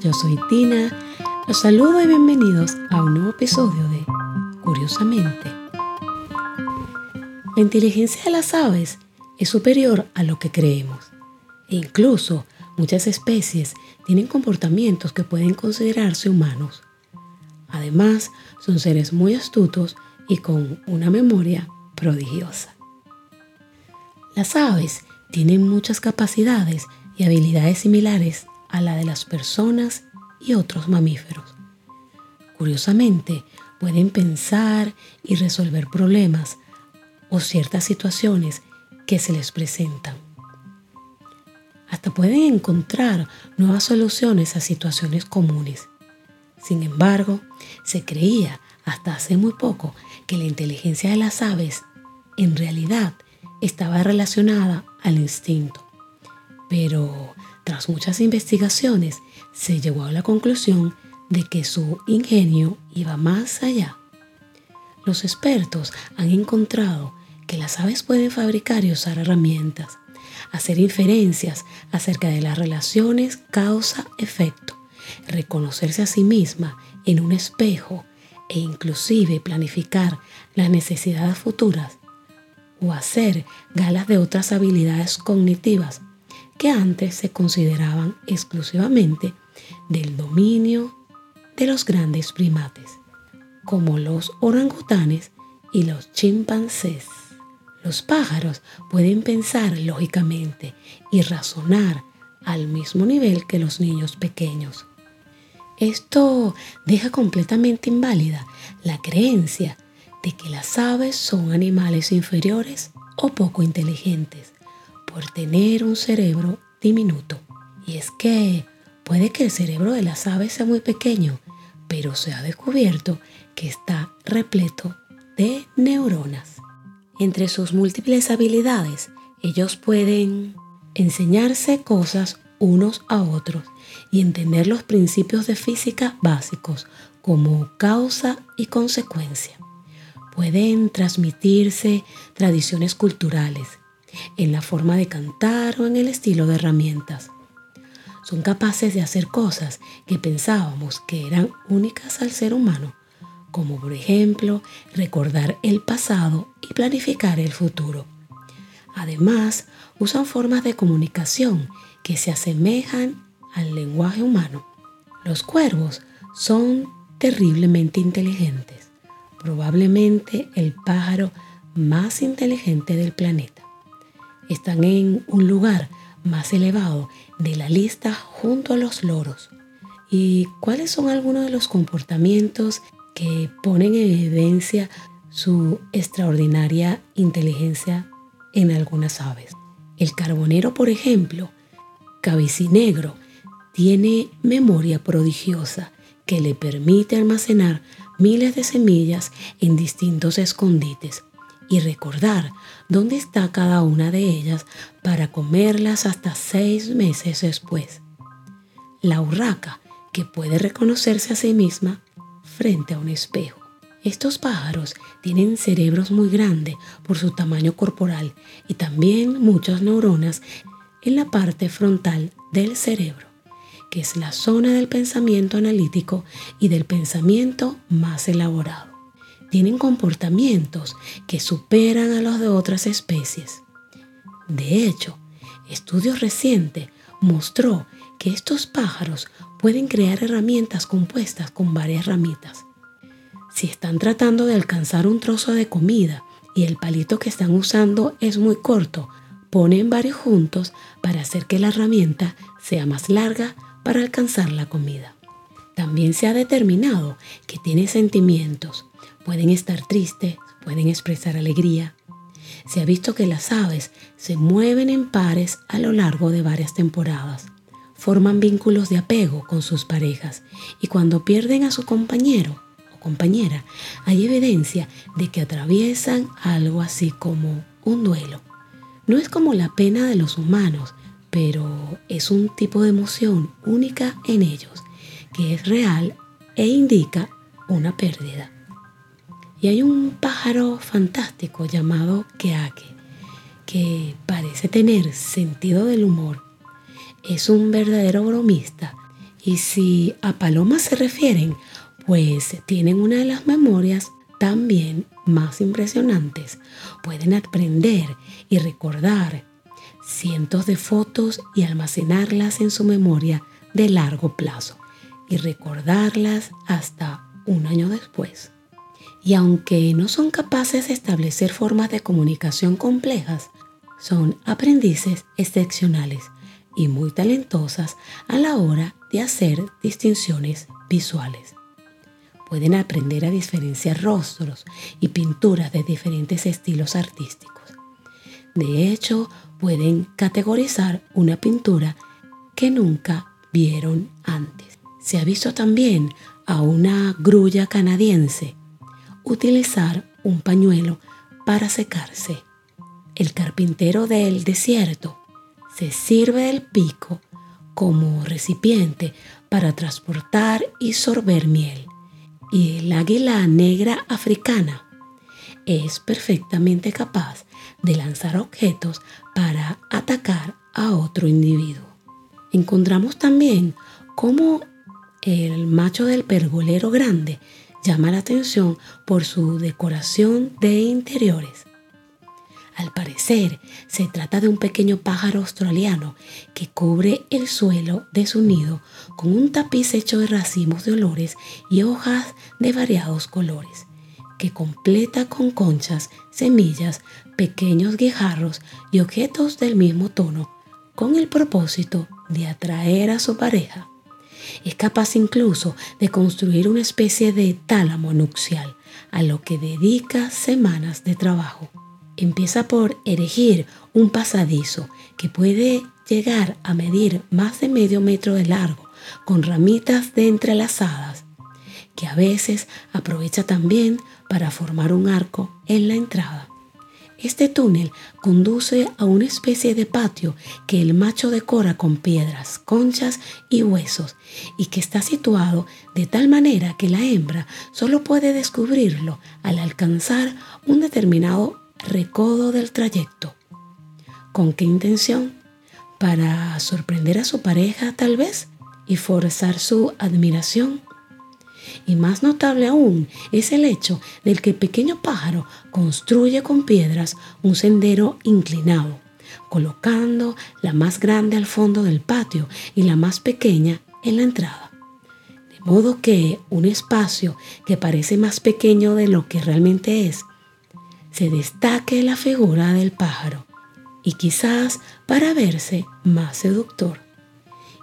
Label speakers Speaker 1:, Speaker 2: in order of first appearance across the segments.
Speaker 1: yo soy Tina. Los saludo y bienvenidos a un nuevo episodio de Curiosamente. La inteligencia de las aves es superior a lo que creemos. E incluso muchas especies tienen comportamientos que pueden considerarse humanos. Además, son seres muy astutos y con una memoria prodigiosa. Las aves tienen muchas capacidades y habilidades similares a la de las personas y otros mamíferos. Curiosamente, pueden pensar y resolver problemas o ciertas situaciones que se les presentan. Hasta pueden encontrar nuevas soluciones a situaciones comunes. Sin embargo, se creía hasta hace muy poco que la inteligencia de las aves en realidad estaba relacionada al instinto. Pero tras muchas investigaciones se llegó a la conclusión de que su ingenio iba más allá. Los expertos han encontrado que las aves pueden fabricar y usar herramientas, hacer inferencias acerca de las relaciones causa-efecto, reconocerse a sí misma en un espejo e inclusive planificar las necesidades futuras o hacer galas de otras habilidades cognitivas que antes se consideraban exclusivamente del dominio de los grandes primates, como los orangutanes y los chimpancés. Los pájaros pueden pensar lógicamente y razonar al mismo nivel que los niños pequeños. Esto deja completamente inválida la creencia de que las aves son animales inferiores o poco inteligentes por tener un cerebro diminuto. Y es que puede que el cerebro de las aves sea muy pequeño, pero se ha descubierto que está repleto de neuronas. Entre sus múltiples habilidades, ellos pueden enseñarse cosas unos a otros y entender los principios de física básicos como causa y consecuencia. Pueden transmitirse tradiciones culturales en la forma de cantar o en el estilo de herramientas. Son capaces de hacer cosas que pensábamos que eran únicas al ser humano, como por ejemplo recordar el pasado y planificar el futuro. Además, usan formas de comunicación que se asemejan al lenguaje humano. Los cuervos son terriblemente inteligentes, probablemente el pájaro más inteligente del planeta. Están en un lugar más elevado de la lista junto a los loros. ¿Y cuáles son algunos de los comportamientos que ponen en evidencia su extraordinaria inteligencia en algunas aves? El carbonero, por ejemplo, cabicinegro, tiene memoria prodigiosa que le permite almacenar miles de semillas en distintos escondites y recordar dónde está cada una de ellas para comerlas hasta seis meses después. La urraca, que puede reconocerse a sí misma frente a un espejo. Estos pájaros tienen cerebros muy grandes por su tamaño corporal y también muchas neuronas en la parte frontal del cerebro, que es la zona del pensamiento analítico y del pensamiento más elaborado. Tienen comportamientos que superan a los de otras especies. De hecho, estudios recientes mostró que estos pájaros pueden crear herramientas compuestas con varias ramitas. Si están tratando de alcanzar un trozo de comida y el palito que están usando es muy corto, ponen varios juntos para hacer que la herramienta sea más larga para alcanzar la comida. También se ha determinado que tiene sentimientos. Pueden estar tristes, pueden expresar alegría. Se ha visto que las aves se mueven en pares a lo largo de varias temporadas. Forman vínculos de apego con sus parejas y cuando pierden a su compañero o compañera, hay evidencia de que atraviesan algo así como un duelo. No es como la pena de los humanos, pero es un tipo de emoción única en ellos, que es real e indica una pérdida. Y hay un pájaro fantástico llamado Keake, que parece tener sentido del humor. Es un verdadero bromista Y si a palomas se refieren, pues tienen una de las memorias también más impresionantes. Pueden aprender y recordar cientos de fotos y almacenarlas en su memoria de largo plazo y recordarlas hasta un año después. Y aunque no son capaces de establecer formas de comunicación complejas, son aprendices excepcionales y muy talentosas a la hora de hacer distinciones visuales. Pueden aprender a diferenciar rostros y pinturas de diferentes estilos artísticos. De hecho, pueden categorizar una pintura que nunca vieron antes. Se ha visto también a una grulla canadiense utilizar un pañuelo para secarse. El carpintero del desierto se sirve del pico como recipiente para transportar y sorber miel. Y el águila negra africana es perfectamente capaz de lanzar objetos para atacar a otro individuo. Encontramos también cómo el macho del pergolero grande llama la atención por su decoración de interiores. Al parecer, se trata de un pequeño pájaro australiano que cubre el suelo de su nido con un tapiz hecho de racimos de olores y hojas de variados colores, que completa con conchas, semillas, pequeños guijarros y objetos del mismo tono, con el propósito de atraer a su pareja. Es capaz incluso de construir una especie de tálamo nupcial, a lo que dedica semanas de trabajo. Empieza por erigir un pasadizo que puede llegar a medir más de medio metro de largo, con ramitas de entrelazadas, que a veces aprovecha también para formar un arco en la entrada. Este túnel conduce a una especie de patio que el macho decora con piedras, conchas y huesos y que está situado de tal manera que la hembra solo puede descubrirlo al alcanzar un determinado recodo del trayecto. ¿Con qué intención? ¿Para sorprender a su pareja tal vez y forzar su admiración? Y más notable aún es el hecho del que el pequeño pájaro construye con piedras un sendero inclinado, colocando la más grande al fondo del patio y la más pequeña en la entrada. De modo que un espacio que parece más pequeño de lo que realmente es, se destaque la figura del pájaro y quizás para verse más seductor.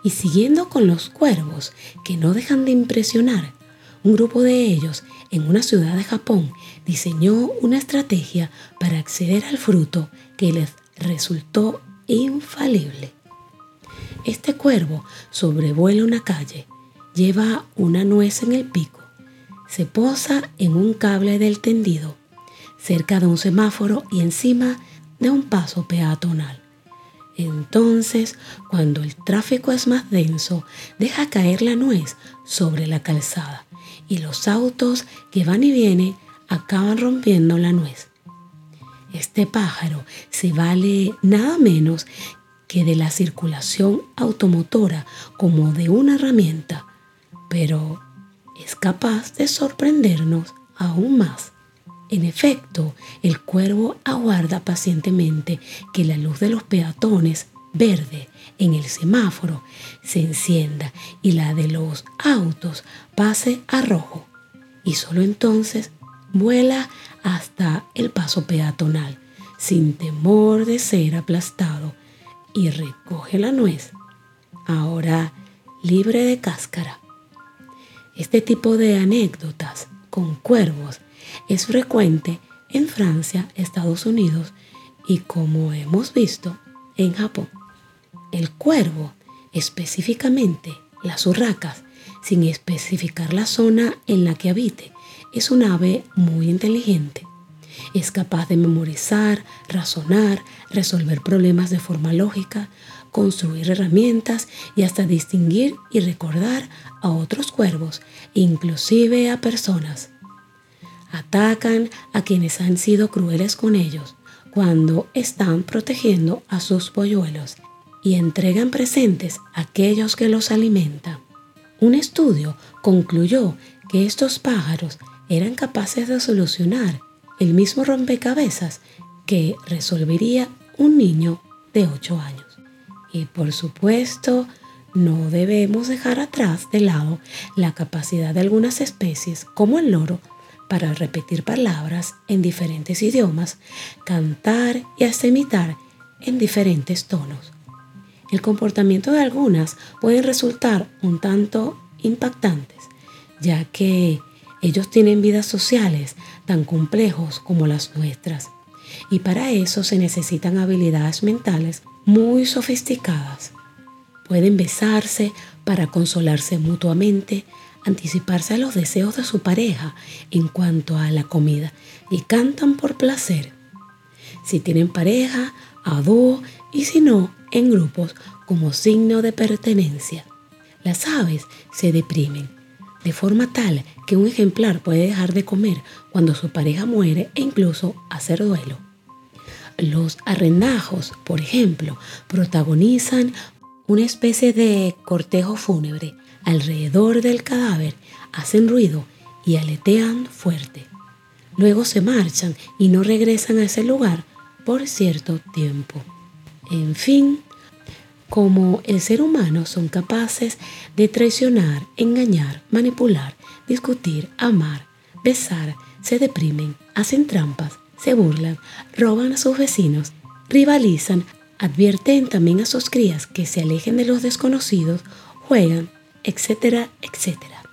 Speaker 1: Y siguiendo con los cuervos que no dejan de impresionar, un grupo de ellos en una ciudad de Japón diseñó una estrategia para acceder al fruto que les resultó infalible. Este cuervo sobrevuela una calle, lleva una nuez en el pico, se posa en un cable del tendido, cerca de un semáforo y encima de un paso peatonal. Entonces, cuando el tráfico es más denso, deja caer la nuez sobre la calzada y los autos que van y vienen acaban rompiendo la nuez. Este pájaro se vale nada menos que de la circulación automotora como de una herramienta, pero es capaz de sorprendernos aún más. En efecto, el cuervo aguarda pacientemente que la luz de los peatones verde en el semáforo se encienda y la de los autos pase a rojo. Y solo entonces vuela hasta el paso peatonal, sin temor de ser aplastado, y recoge la nuez, ahora libre de cáscara. Este tipo de anécdotas con cuervos es frecuente en Francia, Estados Unidos y como hemos visto en Japón. El cuervo, específicamente las urracas, sin especificar la zona en la que habite, es un ave muy inteligente. Es capaz de memorizar, razonar, resolver problemas de forma lógica, construir herramientas y hasta distinguir y recordar a otros cuervos, inclusive a personas. Atacan a quienes han sido crueles con ellos cuando están protegiendo a sus polluelos y entregan presentes a aquellos que los alimentan. Un estudio concluyó que estos pájaros eran capaces de solucionar el mismo rompecabezas que resolvería un niño de 8 años. Y por supuesto, no debemos dejar atrás de lado la capacidad de algunas especies, como el loro, para repetir palabras en diferentes idiomas, cantar y hasta imitar en diferentes tonos. El comportamiento de algunas puede resultar un tanto impactantes, ya que ellos tienen vidas sociales tan complejos como las nuestras, y para eso se necesitan habilidades mentales muy sofisticadas. Pueden besarse para consolarse mutuamente, anticiparse a los deseos de su pareja en cuanto a la comida y cantan por placer. Si tienen pareja, a dúo y si no, en grupos como signo de pertenencia. Las aves se deprimen de forma tal que un ejemplar puede dejar de comer cuando su pareja muere e incluso hacer duelo. Los arrendajos, por ejemplo, protagonizan una especie de cortejo fúnebre alrededor del cadáver, hacen ruido y aletean fuerte. Luego se marchan y no regresan a ese lugar por cierto tiempo. En fin, como el ser humano son capaces de traicionar, engañar, manipular, discutir, amar, besar, se deprimen, hacen trampas, se burlan, roban a sus vecinos, rivalizan, Advierten también a sus crías que se alejen de los desconocidos, juegan, etcétera, etcétera.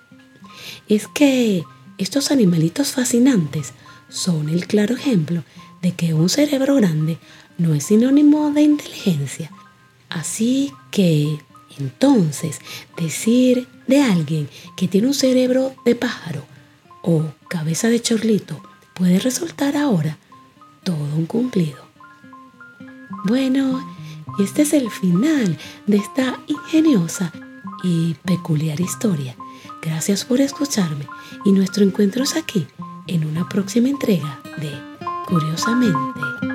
Speaker 1: Es que estos animalitos fascinantes son el claro ejemplo de que un cerebro grande no es sinónimo de inteligencia. Así que, entonces, decir de alguien que tiene un cerebro de pájaro o cabeza de chorlito puede resultar ahora todo un cumplido. Bueno, este es el final de esta ingeniosa y peculiar historia. Gracias por escucharme y nuestro encuentro es aquí en una próxima entrega de Curiosamente